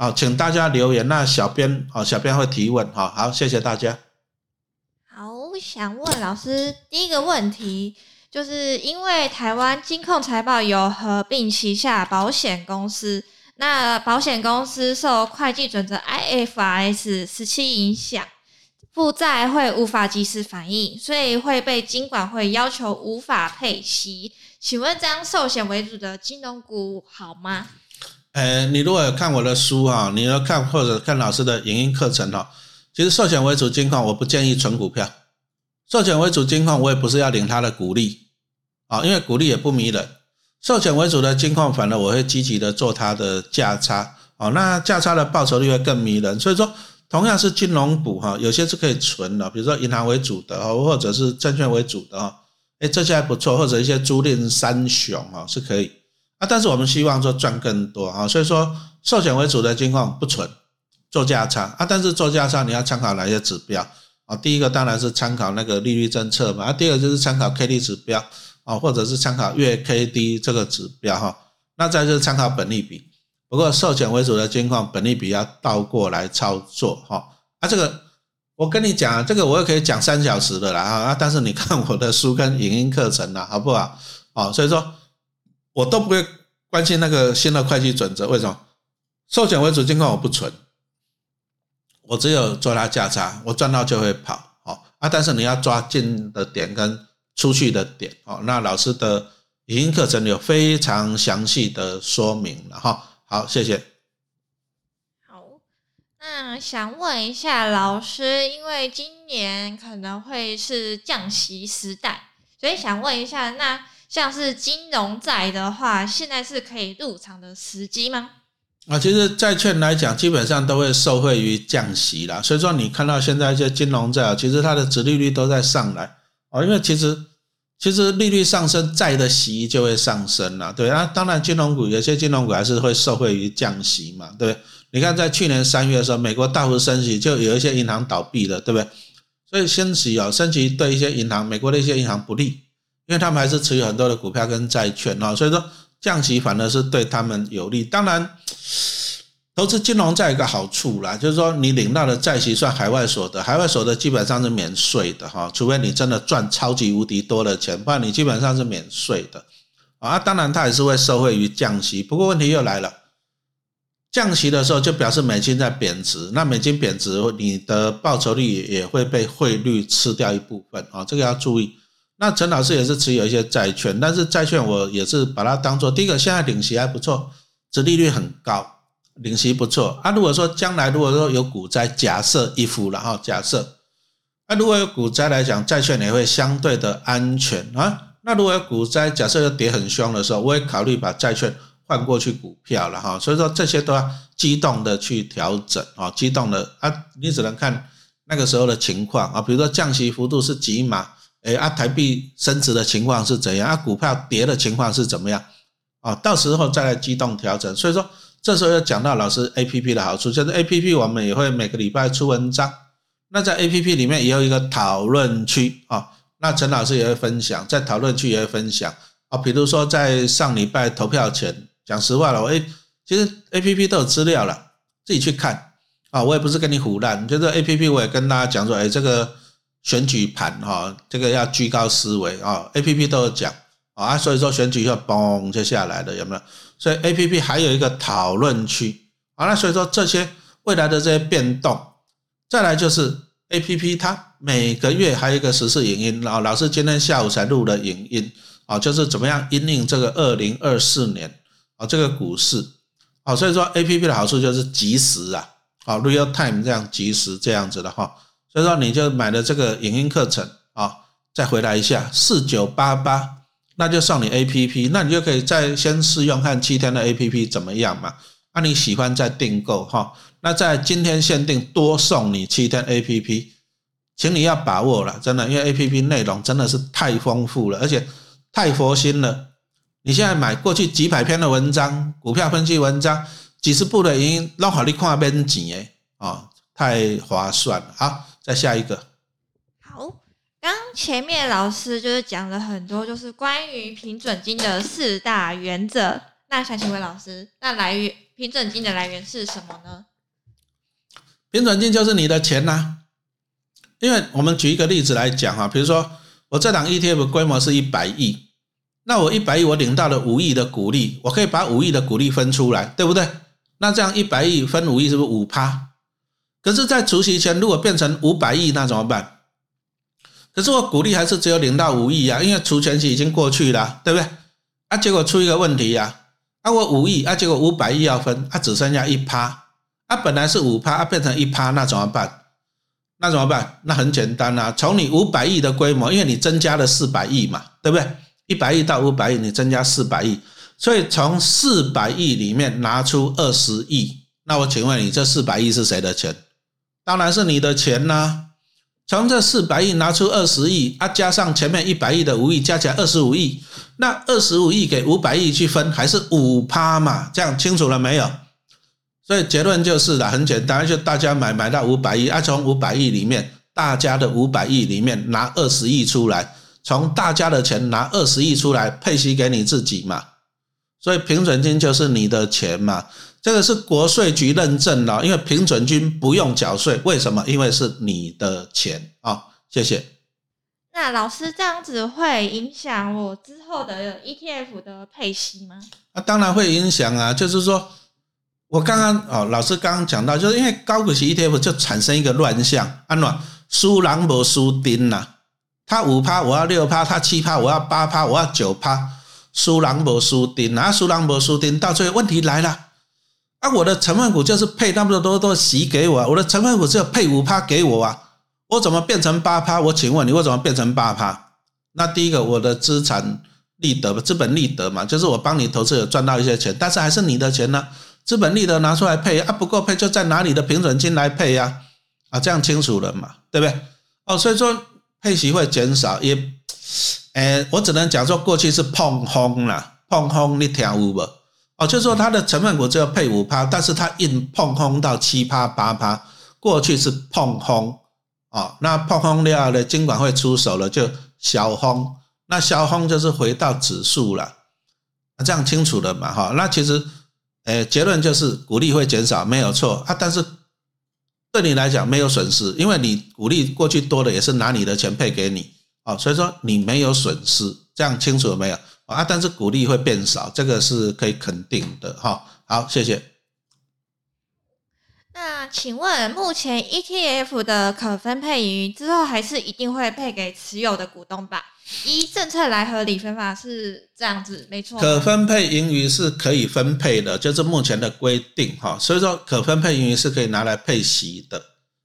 啊，请大家留言，那小编啊，小编会提问，好好，谢谢大家。好，我想问老师第一个问题，就是因为台湾金控财报有合并旗下保险公司，那保险公司受会计准则 IFRS 十七影响，负债会无法及时反映，所以会被金管会要求无法配息。请问这样寿险为主的金融股好吗？呃，你如果有看我的书哈，你要看或者看老师的影音课程哈，其实寿险为主金矿，我不建议存股票。寿险为主金矿，我也不是要领他的股利啊，因为股利也不迷人。寿险为主的金矿，反而我会积极的做它的价差啊，那价差的报酬率会更迷人。所以说，同样是金融股哈，有些是可以存的，比如说银行为主的哦，或者是证券为主的哦，哎，这些还不错，或者一些租赁三雄啊是可以。啊，但是我们希望说赚更多啊，所以说寿险为主的金矿不存，做价差啊，但是做价差你要参考哪些指标啊？第一个当然是参考那个利率政策嘛，啊，第二个就是参考 K D 指标啊，或者是参考月 K D 这个指标哈，那再就是参考本利比。不过寿险为主的金矿本利比要倒过来操作哈，啊，这个我跟你讲，这个我也可以讲三小时的啦啊，但是你看我的书跟影音课程啦，好不好？啊，所以说。我都不会关心那个新的会计准则，为什么？寿险为主金矿我不存，我只有做它价差，我赚到就会跑，好啊。但是你要抓进的点跟出去的点，哦，那老师的语音课程有非常详细的说明了哈。好，谢谢。好，那想问一下老师，因为今年可能会是降息时代，所以想问一下那。像是金融债的话，现在是可以入场的时机吗？啊，其实债券来讲，基本上都会受惠于降息啦。所以说，你看到现在一些金融债，其实它的殖利率都在上来啊。因为其实其实利率上升，债的息就会上升了。对啊，当然金融股有些金融股还是会受惠于降息嘛，对不对？你看在去年三月的时候，美国大幅升息，就有一些银行倒闭了，对不对？所以升息啊，升息对一些银行，美国的一些银行不利。因为他们还是持有很多的股票跟债券哦，所以说降息反而是对他们有利。当然，投资金融债有个好处啦，就是说你领到的债息算海外所得，海外所得基本上是免税的哈，除非你真的赚超级无敌多的钱，不然你基本上是免税的啊。当然，它也是会受惠于降息。不过问题又来了，降息的时候就表示美金在贬值，那美金贬值，你的报酬率也会被汇率吃掉一部分啊，这个要注意。那陈老师也是持有一些债券，但是债券我也是把它当做第一个，现在领息还不错，殖利率很高，领息不错。啊，如果说将来如果说有股灾，假设一幅然后假设，啊，如果有股灾来讲，债券也会相对的安全啊。那如果有股灾，假设要跌很凶的时候，我也考虑把债券换过去股票了哈。所以说这些都要机动的去调整啊，机动的啊，你只能看那个时候的情况啊，比如说降息幅度是几码。哎，啊，台币升值的情况是怎样？啊，股票跌的情况是怎么样？啊，到时候再来机动调整。所以说，这时候要讲到老师 A P P 的好处，就是 A P P 我们也会每个礼拜出文章。那在 A P P 里面也有一个讨论区啊，那陈老师也会分享，在讨论区也会分享啊。比如说在上礼拜投票前，讲实话了，我，其实 A P P 都有资料了，自己去看啊。我也不是跟你胡乱，就是 A P P 我也跟大家讲说，哎，这个。选举盘哈，这个要居高思维啊！A P P 都有讲啊，所以说选举要嘣就下来了，有没有？所以 A P P 还有一个讨论区啊，那所以说这些未来的这些变动，再来就是 A P P 它每个月还有一个实时影音啊，老师今天下午才录的影音啊，就是怎么样引领这个二零二四年啊这个股市啊，所以说 A P P 的好处就是及时啊，啊 real time 这样及时这样子的哈。所以说你就买了这个影音课程啊，再回来一下四九八八，那就送你 A P P，那你就可以再先试用看七天的 A P P 怎么样嘛？那你喜欢再订购哈？那在今天限定多送你七天 A P P，请你要把握了，真的，因为 A P P 内容真的是太丰富了，而且太佛心了。你现在买过去几百篇的文章，股票分析文章，几十部的影音，让好你看边钱诶，啊，太划算了啊！再下一个，好，刚前面老师就是讲了很多，就是关于平准金的四大原则。那想请问老师，那来源平准金的来源是什么呢？平准金就是你的钱呐、因为我们举一个例子来讲哈，比如说我这档 ETF 规模是一百亿，那我一百亿我领到了五亿的股利，我可以把五亿的股利分出来，对不对？那这样一百亿分五亿是不是五趴？可是，在除息前如果变成五百亿，那怎么办？可是我股利还是只有零到五亿啊，因为除权期已经过去了，对不对？啊，结果出一个问题呀、啊，我五亿啊，结果五百亿要分，啊，只剩下一趴，啊，本来是五趴，啊，变成一趴，那怎么办？那怎么办？那很简单啊，从你五百亿的规模，因为你增加了四百亿嘛，对不对？一百亿到五百亿，你增加四百亿，所以从四百亿里面拿出二十亿，那我请问你，这四百亿是谁的钱？当然是你的钱啦、从这四百亿拿出二十亿，啊，加上前面一百亿的五亿，加起来二十五亿，那二十五亿给五百亿去分，还是五趴嘛？这样清楚了没有？所以结论就是了，很简单，就大家买买到五百亿，啊，从五百亿里面，大家的五百亿里面拿二十亿出来，从大家的钱拿二十亿出来配息给你自己嘛。所以平准金就是你的钱嘛，这个是国税局认证的，因为平准金不用缴税，为什么？因为是你的钱啊、谢谢。那老师这样子会影响我之后的 ETF 的配息吗？那、当然会影响啊，就是说，我刚刚哦，老师刚刚讲到，就是因为高股息 ETF 就产生一个乱象，安暖输狼不输丁呐，他五趴我要六趴，他七趴我要八趴，我要九趴，输狼不输丁啊，输狼不输丁，到最后问题来了。啊，我的成分股就是配那么多多息给我啊，我的成分股只有配五趴给我啊，我怎么变成八趴？我请问你，我怎么变成八趴？那第一个，我的资产利得资本利得嘛，就是我帮你投资有赚到一些钱，但是还是你的钱呢，资本利得拿出来配啊，不够配就再拿你的平准金来配呀、啊，这样清楚了嘛，对不对？哦，所以说配息会减少，也，诶，我只能讲说过去是碰轰啦，碰轰你听有无？哦，就是说它的成分股只有配五趴，但是它硬碰空到七趴八趴，过去是碰轰哦，那碰空了呢，金管会出手了，就小轰，那小轰就是回到指数了，那这样清楚了嘛？哈，那其实，诶，结论就是股利会减少，没有错啊，但是对你来讲没有损失，因为你股利过去多的也是拿你的钱配给你，哦，所以说你没有损失，这样清楚了没有？啊，但是股利会变少，这个是可以肯定的哈。好，谢谢。那请问，目前 ETF 的可分配盈余之后还是一定会配给持有的股东吧？依政策来合理分法是这样子，没错。可分配盈余是可以分配的，就是目前的规定哈。所以说，可分配盈余是可以拿来配息的。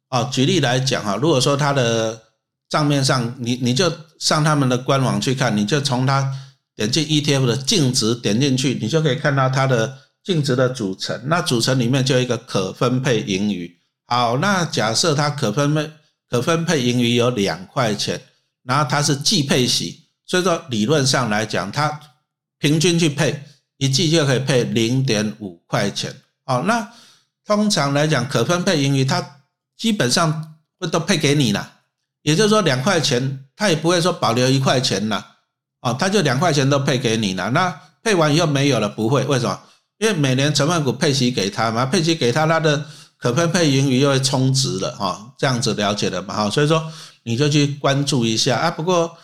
啊，举例来讲哈，如果说它的账面上，你你就上他们的官网去看，你就从它点进 ETF 的净值点进去，你就可以看到它的净值的组成。那组成里面就有一个可分配盈余。好，那假设它可分配可分配盈余有两块钱，然后它是季配息，所以说理论上来讲，它平均去配一季就可以配零点五块钱。好，那通常来讲，可分配盈余它基本上会都配给你了，也就是说两块钱，它也不会说保留一块钱了。哦，他就两块钱都配给你了。那配完以后没有了，不会，为什么？因为每年成分股配息给他嘛，配息给他，他的可分配盈余又会充值了哈、这样子了解了嘛哈，所以说你就去关注一下啊。不过，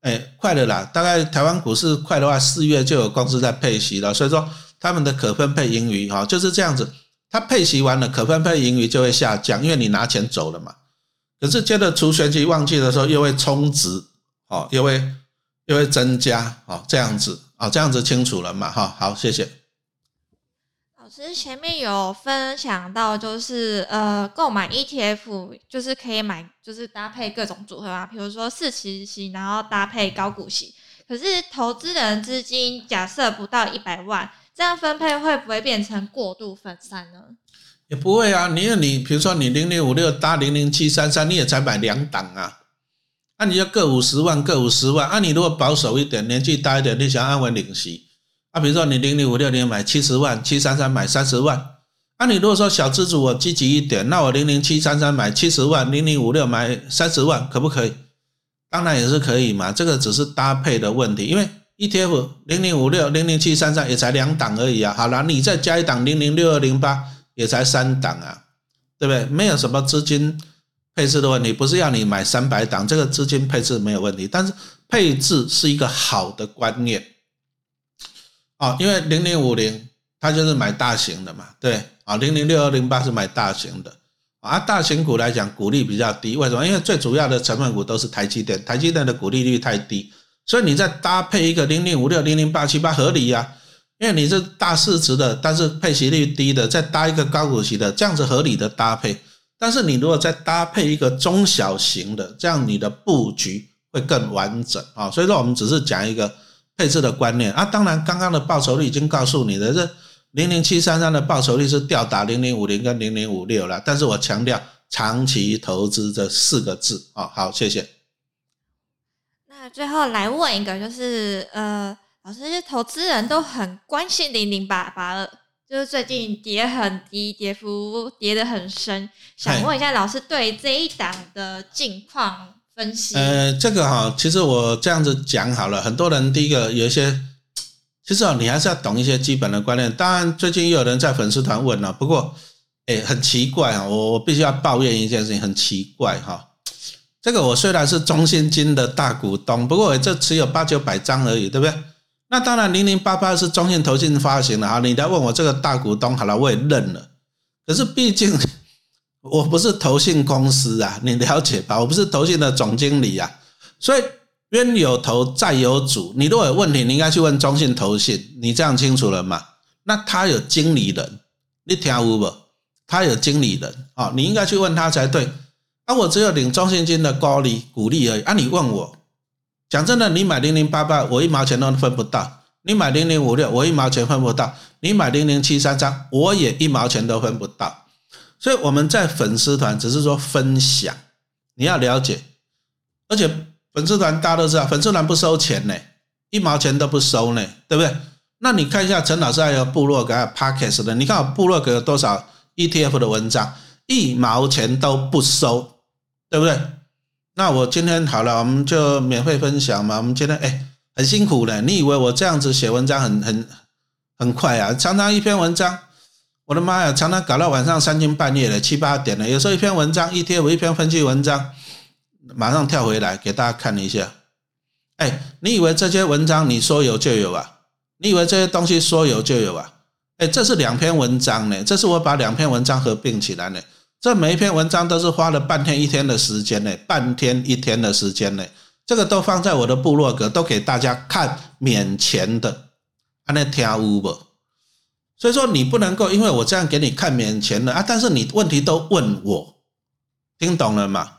哎，快了啦，大概台湾股市快的话，四月就有公司在配息了，所以说他们的可分配盈余哈、就是这样子，它配息完了，可分配盈余就会下降，因为你拿钱走了嘛。可是接着除权期旺季的时候又会充值，哦，又会又会增加，哦，这样子，啊，这样子清楚了嘛哈？好，谢谢。老师前面有分享到，就是呃，购买 ETF 就是可以买，就是搭配各种组合啊，比如说四期息，然后搭配高股息。可是投资人资金假设不到一百万，这样分配会不会变成过度分散呢？也不会啊，因为你比如说你零零五六搭零零七三三，你也才买两档啊，那、你就各五十万，各五十万。啊，你如果保守一点，年纪大一点，你想安稳领息，啊，比如说你零零五六年买七十万，七三三买三十万。啊，你如果说小资主我积极一点，那我零零七三三买七十万，零零五六买三十万，可不可以？当然也是可以嘛，这个只是搭配的问题，因为 ETF 零零五六、零零七三三也才两档而已啊。好了，你再加一档零零六二零八，也才三档啊，对不对？没有什么资金配置的问题，不是要你买三百档，这个资金配置没有问题。但是配置是一个好的观念哦，因为零零五零它就是买大型的嘛，对啊，零零六二零八是买大型的啊。大型股来讲，股利比较低，为什么？因为最主要的成分股都是台积电，台积电的股利率太低。所以你再搭配一个零零五六零零八七八合理呀，因为你是大市值的，但是配息率低的，再搭一个高股息的，这样子合理的搭配。但是你如果再搭配一个中小型的，这样你的布局会更完整啊。所以说我们只是讲一个配置的观念啊。当然，刚刚的报酬率已经告诉你的，这零零七三三的报酬率是吊打零零五零跟零零五六了。但是我强调长期投资这四个字啊。好，谢谢。那最后来问一个，就是呃，老师，投资人都很关心零零八八二，就是最近跌很低，跌幅跌得很深，想问一下老师对这一档的近况分析。呃，这个哈，其实我这样子讲好了，很多人第一个有一些，其实哦，你还是要懂一些基本的观念。当然，最近又有人在粉丝团问了，不过，哎，很奇怪啊，我我必须要抱怨一件事情，很奇怪哈。这个我虽然是中信金的大股东，不过我这持有八九百张而已，对不对？那当然，零零八八是中信投信发行的哈。你来问我这个大股东，好了，我也认了。可是毕竟我不是投信公司啊，你了解吧？我不是投信的总经理啊，所以冤有头债有主。你如果有问题，你应该去问中信投信。你这样清楚了吗？那他有经理人，你听有不？他有经理人啊，你应该去问他才对。啊，我只有领中信金的高利股利而已。啊，你问我，讲真的，你买零零八八，我一毛钱都分不到；你买零零五六，我一毛钱分不到；你买零零七三三，我也一毛钱都分不到。所以我们在粉丝团只是说分享，你要了解。而且粉丝团大家都知道，粉丝团不收钱呢，一毛钱都不收呢，对不对？那你看一下陈老师还有部落格、Pockets 的，你看我部落格有多少 ETF 的文章，一毛钱都不收。对不对？那我今天好了，我们就免费分享嘛。我们今天哎，很辛苦的。你以为我这样子写文章很很很快啊？常常一篇文章，我的妈呀，常常搞到晚上三更半夜的七八点了。有时候一篇文章一天，我一篇分析文章，马上跳回来给大家看一下。哎，你以为这些文章你说有就有啊？你以为这些东西说有就有啊？哎，这是两篇文章呢，这是我把两篇文章合并起来呢。这每一篇文章都是花了半天一天的时间呢，半天一天的时间呢，这个都放在我的部落格，都给大家看免钱的，啊，那听有不？所以说你不能够因为我这样给你看免钱的啊，但是你问题都问我，听懂了吗？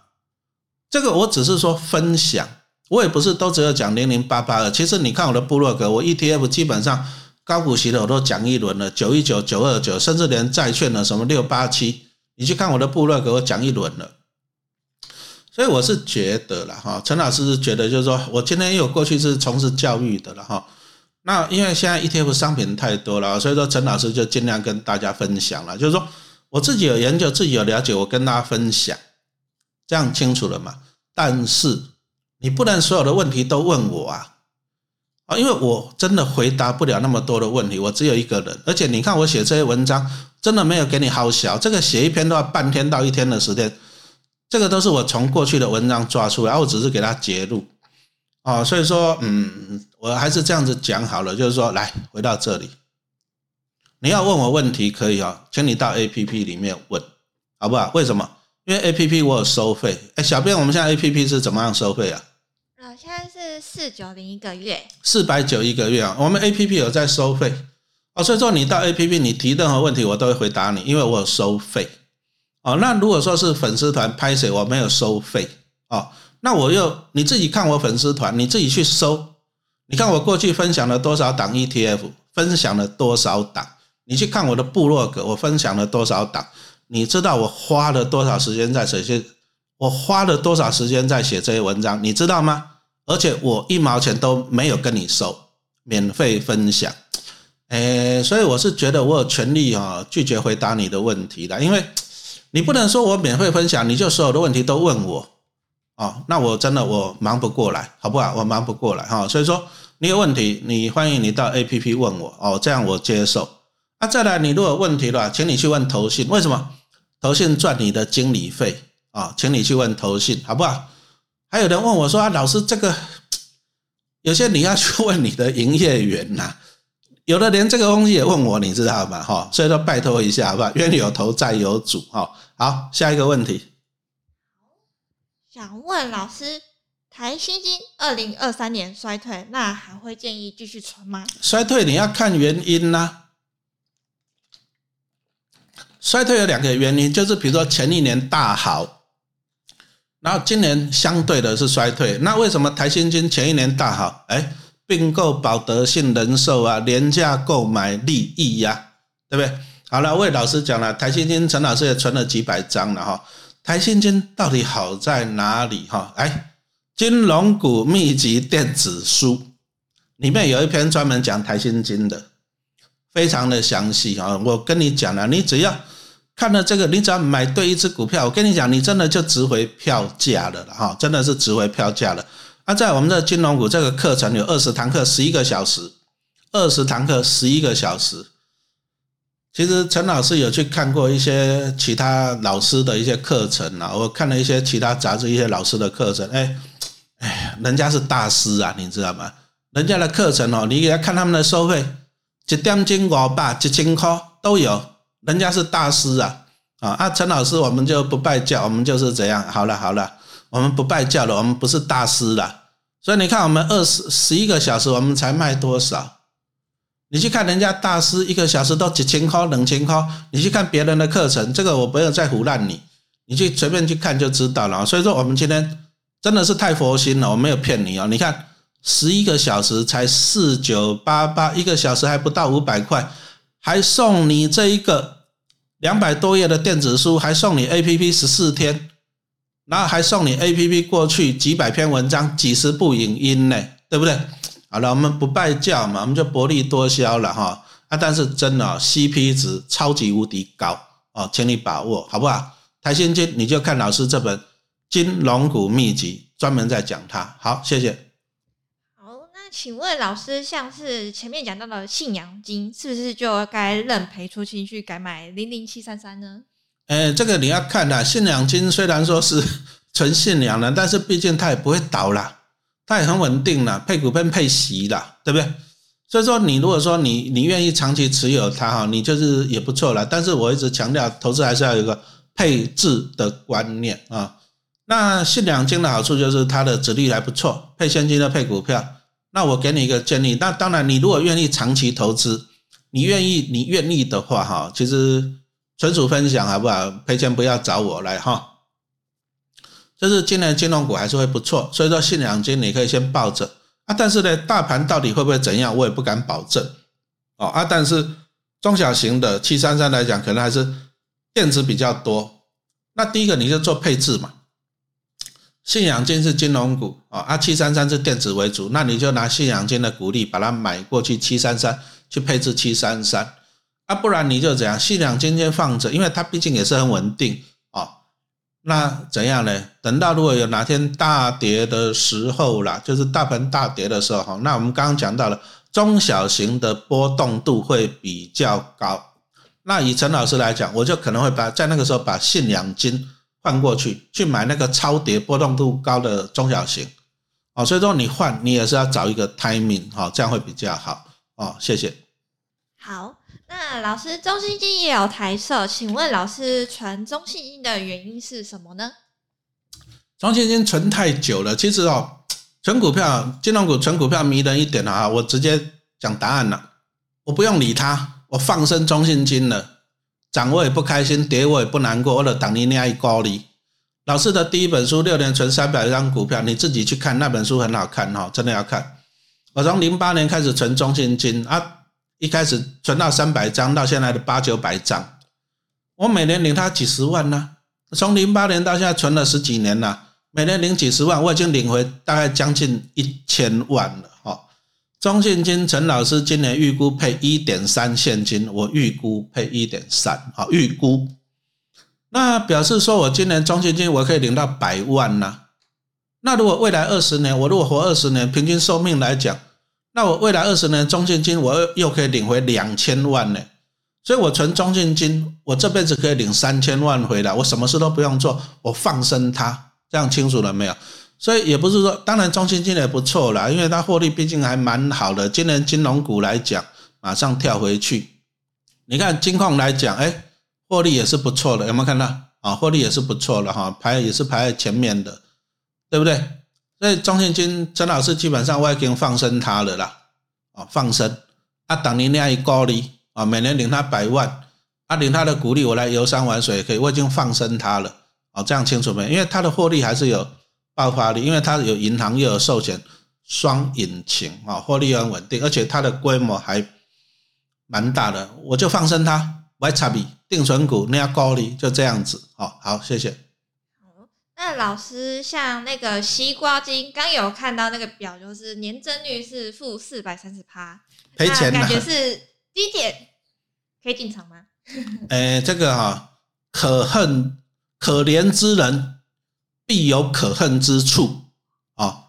这个我只是说分享，我也不是都只有讲零零八八的。其实你看我的部落格，我 ETF 基本上高股息的我都讲一轮了，九一九、九二九，甚至连债券的什么六八七。你去看我的部落，给我讲一轮了，所以我是觉得了哈，陈老师是觉得就是说我今天因为我过去是从事教育的了哈，那因为现在 ETF 商品太多了，所以说陈老师就尽量跟大家分享了，就是说我自己有研究，自己有了解，我跟大家分享，这样清楚了嘛？但是你不能所有的问题都问我啊，啊，因为我真的回答不了那么多的问题，我只有一个人，而且你看我写这些文章。真的没有给你好小，这个写一篇都要半天到一天的时间，这个都是我从过去的文章抓出来，我只是给他截录，哦，所以说，嗯，我还是这样子讲好了，就是说，来回到这里，你要问我问题可以啊，请你到 A P P 里面问，好不好？为什么？因为 A P P 我有收费，哎，小编，我们现在 A P P 是怎么样收费啊？呃，现在是四九零一个月，四百九一个月啊，我们 A P P 有在收费。哦，所以说你到 A P P，你提任何问题，我都会回答你，因为我有收费。哦，那如果说是粉丝团拍谁，我没有收费。哦，那我又你自己看我粉丝团，你自己去搜，你看我过去分享了多少档 E T F，分享了多少档，你去看我的部落格，我分享了多少档，你知道我花了多少时间在这些，我花了多少时间在写这些文章，你知道吗？而且我一毛钱都没有跟你收，免费分享。诶，所以我是觉得我有权利啊拒绝回答你的问题的，因为你不能说我免费分享，你就所有的问题都问我，哦，那我真的我忙不过来，好不好？我忙不过来哈，所以说你有问题，你欢迎你到 A P P 问我哦，这样我接受。啊，再来，你如果有问题的话，请你去问投信，为什么投信赚你的经理费啊？请你去问投信，好不好？还有人问我说啊，老师，这个有些你要去问你的营业员呐，有的连这个东西也问我，你知道吗？哈，所以说拜托一下，好不好？冤有头债有主，哈。好，下一个问题。想问老师，台新金二零二三年衰退，那还会建议继续存吗？衰退你要看原因呐。衰退有两个原因，就是比如说前一年大好，然后今年相对的是衰退。那为什么台新金前一年大好？哎，并购保德信人寿啊，廉价购买利益呀，对不对？好了，魏老师讲了，台新金陈老师也存了几百张了哈。台新金到底好在哪里哈？哎，金融股秘籍电子书里面有一篇专门讲台新金的，非常的详细啊。我跟你讲了，你只要看了这个，你只要买对一只股票，我跟你讲，你真的就值回票价了哈，真的是值回票价了。那在我们的金融股这个课程有二十堂课，十一个小时，二十堂课十一个小时。其实陈老师有去看过一些其他老师的一些课程啊，我看了一些其他杂志一些老师的课程，哎，哎，人家是大师啊，你知道吗？人家的课程哦，你给他看他们的收费，一点金五百、一千块都有，人家是大师啊，啊啊！陈老师我们就不拜教，我们就是这样。好了好了，我们不拜教了，我们不是大师了。所以你看，我们二十十一个小时，我们才卖多少？你去看人家大师一个小时都几千块、两千块，你去看别人的课程，这个我不要再胡乱你，你去随便去看就知道了。所以说我们今天真的是太佛心了，我没有骗你哦。你看十一个小时才四九八八，一个小时还不到五百块，还送你这一个两百多页的电子书，还送你 A P P 十四天，然后还送你 A P P 过去几百篇文章、几十部影音呢，对不对？好了，我们不拜教嘛，我们就薄利多销了哈。啊，但是真的 CP 值超级无敌高哦，请你把握好不好？台新金你就看老师这本《金融股秘籍》，专门在讲它。好，谢谢。那请问老师，像是前面讲到的信仰金，是不是就该认赔出清去改买零零七三三呢？呃，这个你要看的，信仰金虽然说是纯信仰的，但是毕竟它也不会倒啦。它也很稳定了，配股跟配息了，对不对？所以说，你如果说你你愿意长期持有它哈，你就是也不错了。但是我一直强调，投资还是要有一个配置的观念啊。那信两金的好处就是它的值率还不错，配现金的配股票。那我给你一个建议，那当然你如果愿意长期投资，你愿意你愿意的话哈，其实纯属分享好不好？赔钱不要找我来哈。就是今年金融股还是会不错，所以说信仰金你可以先抱着啊。但是呢，大盘到底会不会怎样，我也不敢保证哦啊。但是中小型的七三三来讲，可能还是电子比较多。那第一个你就做配置嘛，信仰金是金融股啊，啊七三三是电子为主，那你就拿信仰金的股利把它买过去七三三去配置七三三啊，不然你就怎样，信仰金先放着，因为它毕竟也是很稳定啊。那怎样呢？等到如果有哪天大跌的时候啦，就是大盘大跌的时候哈，那我们刚刚讲到了中小型的波动度会比较高。那以陈老师来讲，我就可能会把在那个时候把信仰金换过去，去买那个超跌波动度高的中小型。哦，所以说你换你也是要找一个 timing 哈，这样会比较好哦。谢谢。好。那老师，中信金也有台设，请问老师存中信金的原因是什么呢？中信金存太久了，其实哦，存股票、金融股存股票迷人一点啊，我直接讲答案了，我不用理它，我放生中信金了，涨我也不开心，跌我也不难过，我了等你那一高里。老师的第一本书六年存三百张股票，你自己去看那本书很好看哈，真的要看。我从零八年开始存中信金啊。一开始存到三百张，到现在的八九百张，我每年领他几十万呢。从零八年到现在存了十几年了，每年领几十万，我已经领回大概将近一千万了。哈，中信金陈老师今年预估配一点三现金，我预估配一点三，好预估，那表示说我今年中信金我可以领到百万呢。那如果未来二十年，我如果活二十年，平均寿命来讲。那我未来二十年中信金我又可以领回两千万呢，所以我存中信金，我这辈子可以领三千万回来，我什么事都不用做，我放生它，这样清楚了没有？所以也不是说，当然中信金也不错啦，因为它获利毕竟还蛮好的。今年金融股来讲，马上跳回去。你看金矿来讲，哎，获利也是不错的，有没有看到啊？获利也是不错的哈，排也是排在前面的，对不对？所以中信金陈老师基本上我已经放生他了啦，啊，放生啊，等你那一高利啊，每年领他百万，啊，领他的股利，我来游山玩水可以，我已经放生他了，啊，这样清楚没？因为他的获利还是有。爆发力，因为它有银行又有寿险，双引擎啊，获利很稳定，而且它的规模还蛮大的，我就放生它，外差比定存股那要高利，就这样子，好好谢谢。好，那老师像那个西瓜金，刚有看到那个表，就是年增率是负四百三十趴，赔钱感觉是低点，可以进场吗？哎，这个哈，可恨可怜之人。必有可恨之处啊，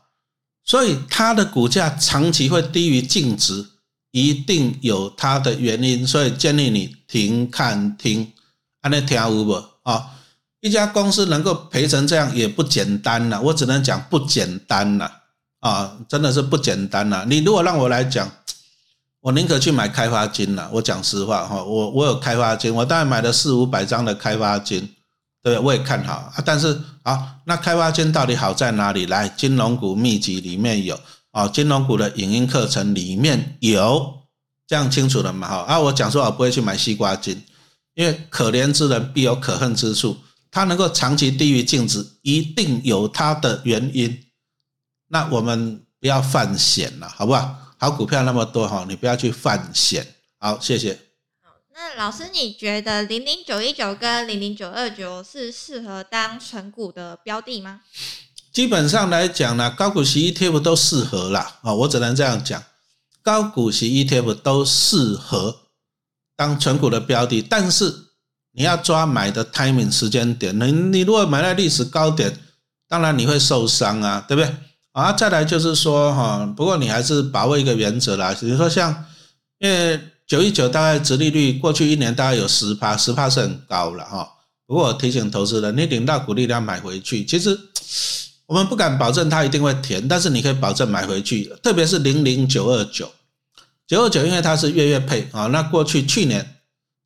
所以它的股价长期会低于净值，一定有它的原因。所以建议你停看听，安尼听有无啊？一家公司能够赔成这样也不简单了，我只能讲不简单了啊，真的是不简单了。你如果让我来讲，我宁可去买开发金了。我讲实话哈，我我有开发金，我大概买了四五百张的开发金。对，我也看好啊，但是啊，那开发金到底好在哪里？来，金融股秘籍里面有啊，金融股的影音课程里面有，这样清楚了嘛？哈啊，我讲说我不会去买西瓜金，因为可怜之人必有可恨之处，它能够长期低于净值，一定有它的原因。那我们不要犯险了，好不好？好股票那么多哈，你不要去犯险。好，谢谢。那老师，你觉得零零九一九跟零零九二九是适合当存股的标的吗？基本上来讲呢，高股息 ETF 都适合啦。啊，我只能这样讲，高股息 ETF 都适合当存股的标的，但是你要抓买的 timing 时间点。你你如果买在历史高点，当然你会受伤啊，对不对？啊，再来就是说哈，不过你还是把握一个原则啦，比如说像因为。九一九大概殖利率过去一年大概有十趴，十趴是很高了哈。不过我提醒投资人，你领到股利要买回去。其实我们不敢保证它一定会填，但是你可以保证买回去。特别是零零九二九，九二九因为它是月月配啊，那过去去年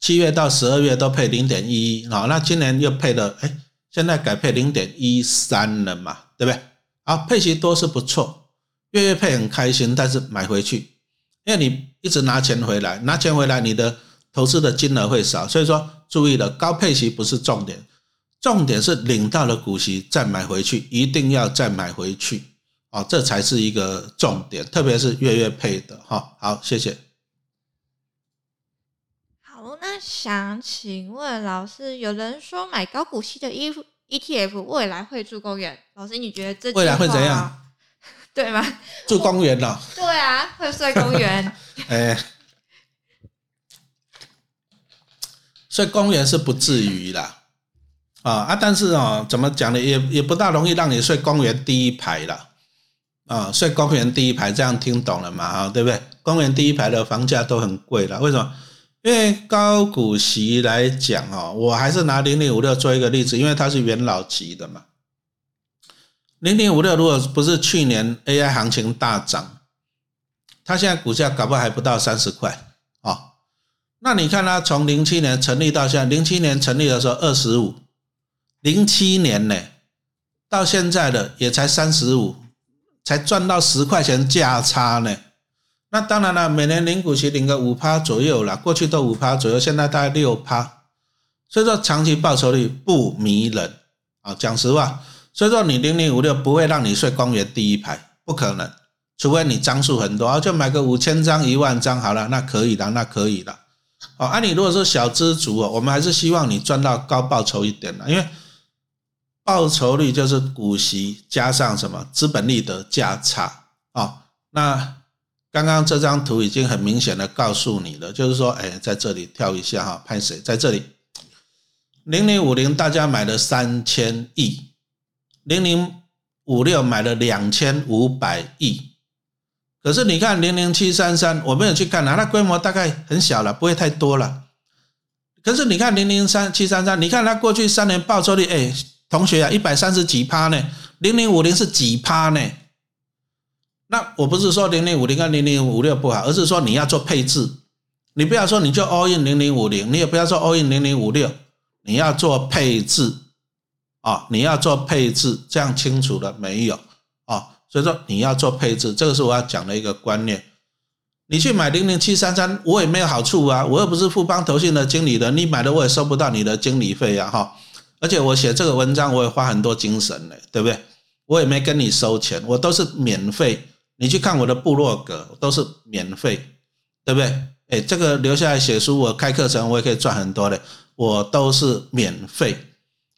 七月到十二月都配零点一一啊，那今年又配了，哎，现在改配零点一三了嘛，对不对？啊，配息多是不错，月月配很开心，但是买回去。因为你一直拿钱回来，拿钱回来，你的投资的金额会少，所以说注意了，高配息不是重点，重点是领到了股息再买回去，一定要再买回去，哦，这才是一个重点，特别是月月配的哈。好，谢谢。好，那想请问老师，有人说买高股息的 E ETF 未来会住公园，老师你觉得这未来会怎样？对吗？住公园了。对啊，会睡公园。哎，睡公园是不至于啦。啊啊！但是哦，怎么讲呢？也也不大容易让你睡公园第一排了。啊，睡公园第一排，这样听懂了嘛？啊，对不对？公园第一排的房价都很贵了。为什么？因为高股息来讲哦，我还是拿零零五六做一个例子，因为它是元老级的嘛。零零五六，如果不是去年 AI 行情大涨，它现在股价搞不好还不到三十块啊。那你看它从零七年成立到现在，零七年成立的时候二十五，零七年呢到现在的也才三十五，才赚到十块钱价差呢。那当然了，每年领股息领个五趴左右了，过去都五趴左右，现在大概六趴，所以说长期报酬率不迷人啊。讲实话。所以说，你零零五六不会让你睡公园第一排，不可能，除非你张数很多，就买个五千张、一万张好了，那可以的，那可以的。哦，啊，你如果是小资族哦，我们还是希望你赚到高报酬一点的，因为报酬率就是股息加上什么资本利得价差啊。那刚刚这张图已经很明显的告诉你了，就是说，哎，在这里跳一下哈，拍谁在这里？零零五零大家买了三千亿。零零五六买了两千五百亿，可是你看零零七三三，我没有去看啊，它规模大概很小了，不会太多了。可是你看零零三七三三，你看它过去三年报酬率，哎，同学啊，一百三十几趴呢，零零五零是几趴呢？那我不是说零零五零跟零零五六不好，而是说你要做配置，你不要说你就 all in 零零五零，你也不要说 all in 零零五六，你要做配置啊，你要做配置，这样清楚了没有啊？所以说你要做配置，这个是我要讲的一个观念。你去买零零七三三，我也没有好处啊，我又不是富邦投信的经理人，你买的我也收不到你的经理费啊，哈。而且我写这个文章，我也花很多精神呢，对不对？我也没跟你收钱，我都是免费。你去看我的部落格，都是免费，对不对？哎，这个留下来写书，我开课程，我也可以赚很多的，我都是免费。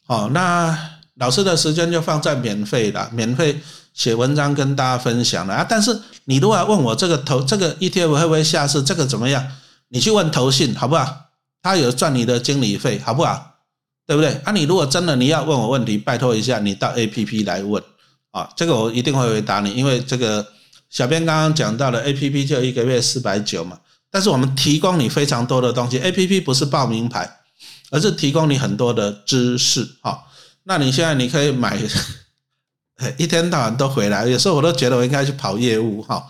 哦，那老师的时间就放在免费了，免费。写文章跟大家分享了啊，但是你如果要问我这个投这个 ETF 会不会下市，这个怎么样？你去问投信好不好？他有赚你的经理费好不好？对不对？啊，你如果真的你要问我问题，拜托一下你到 APP 来问啊，这个我一定会回答你，因为这个小编刚刚讲到了 APP 就一个月四百九嘛，但是我们提供你非常多的东西，APP 不是报名牌，而是提供你很多的知识啊。那你现在你可以买。一天到晚都回来，有时候我都觉得我应该去跑业务哈。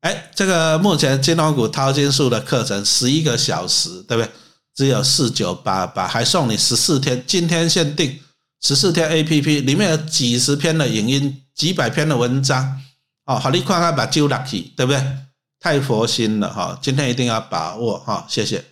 哎，这个目前金融股淘金术的课程十一个小时，对不对？只有四九八八，还送你十四天，今天限定十四天 A P P，里面有几十篇的影音，几百篇的文章哦，好，你快快把揪拉起，对不对？太佛心了哈，今天一定要把握哈，谢谢。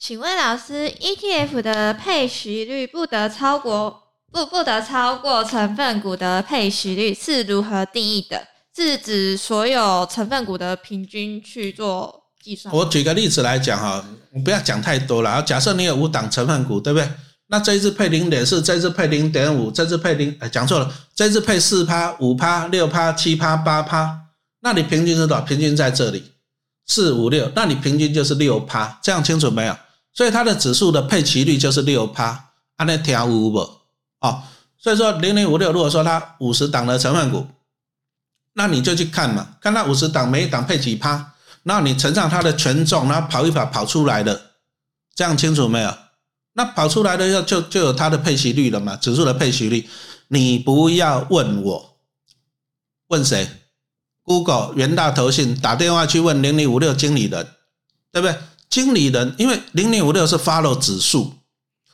请问老师，E T F 的配息率不得超过？不不得超过成分股的配息率是如何定义的？是指所有成分股的平均去做计算？我举个例子来讲哈，你不要讲太多了。假设你有五档成分股，对不对？那这一次配零点四，这次配零点五，这次配零，哎，讲错了，这次配四趴、五趴、六趴、七趴、八趴，那你平均是多少？平均在这里四五六，那你平均就是六趴，这样清楚没有？所以它的指数的配齐率就是六趴，按那条五不？哦，所以说零零五六，如果说它五十档的成分股，那你就去看嘛，看它五十档每一档配几趴，那你乘上它的权重，然后跑一跑跑出来的，这样清楚没有？那跑出来的要就就有它的配息率了嘛，指数的配息率。你不要问我，问谁？Google 元大投信打电话去问零零五六经理人，对不对？经理人因为零零五六是 follow 指数。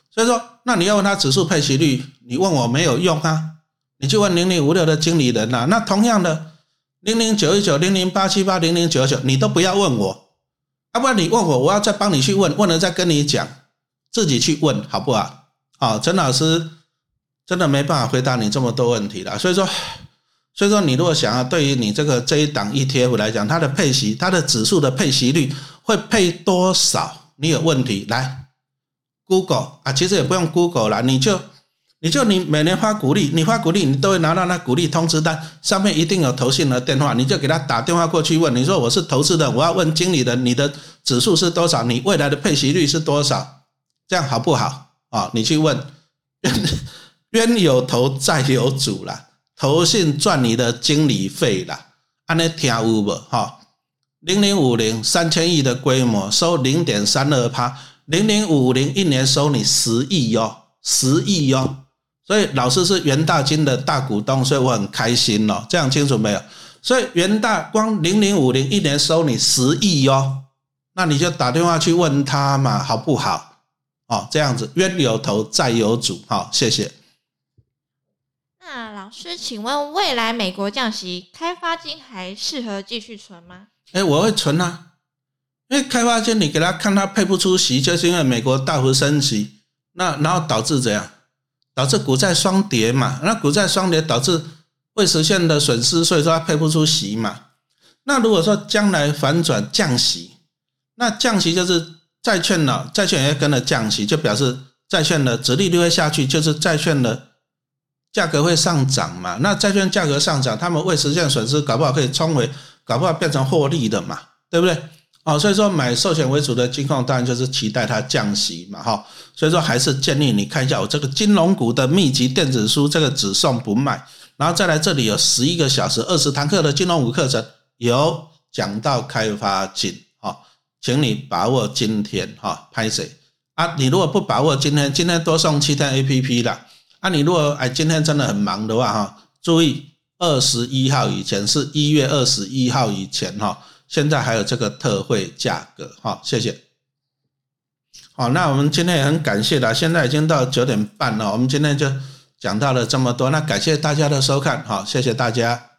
所以说，那你要问他指数配息率，你问我没有用啊，你去问零零五六的经理人呐。那同样的，零零九一九、零零八七八、零零九九，你都不要问我，要不然你问我，我要再帮你去问，问了再跟你讲，自己去问好不好？啊，陈老师真的没办法回答你这么多问题了。所以说，所以说你如果想要对于你这个这一档 ETF 来讲，它的配息，它的指数的配息率会配多少？你有问题来。Google 啊，其实也不用 Google 了，你就你就你每年发股利，你发股利，你都会拿到那股利通知单，上面一定有投信的电话，你就给他打电话过去问，你说我是投资的，我要问经理的，你的指数是多少？你未来的配息率是多少？这样好不好？啊，你去问，冤有头债有主啦，投信赚你的经理费啦，安尼听有无？哈，零零五零三千亿的规模收零点三二趴。零零五零一年收你十亿哟，十亿哟，所以老师是元大金的大股东，所以我很开心哦。这样清楚没有？所以元大光零零五零一年收你十亿哟，那你就打电话去问他嘛，好不好？哦，这样子冤有头债有主，好，谢谢。那老师，请问未来美国降息，开发金还适合继续存吗？哎，我会存啊。因为开发金你给他看他配不出息，就是因为美国大幅升息，那然后导致怎样？导致股债双跌嘛。那股债双跌导致未实现的损失，所以说他配不出息嘛。那如果说将来反转降息，那降息就是债券呢，债券也跟着降息，就表示债券的值利率会下去，就是债券的价格会上涨嘛。那债券价格上涨，他们未实现损失，搞不好可以冲回，搞不好变成获利的嘛，对不对？哦，所以说买寿险为主的金控，当然就是期待它降息嘛，哈。所以说还是建议你看一下我这个金融股的秘籍电子书，这个只送不卖。然后再来这里有十一个小时二十堂课的金融五课程，有讲到开发金，哈，请你把握今天，哈，拍谁啊？你如果不把握今天，今天多送七天 A P P 啦。啊，你如果哎今天真的很忙的话，哈，注意二十一号以前是一月二十一号以前，哈，现在还有这个特惠价格，哈，谢谢。好，那我们今天也很感谢的，现在已经到九点半了，我们今天就讲到了这么多，那感谢大家的收看，好，谢谢大家。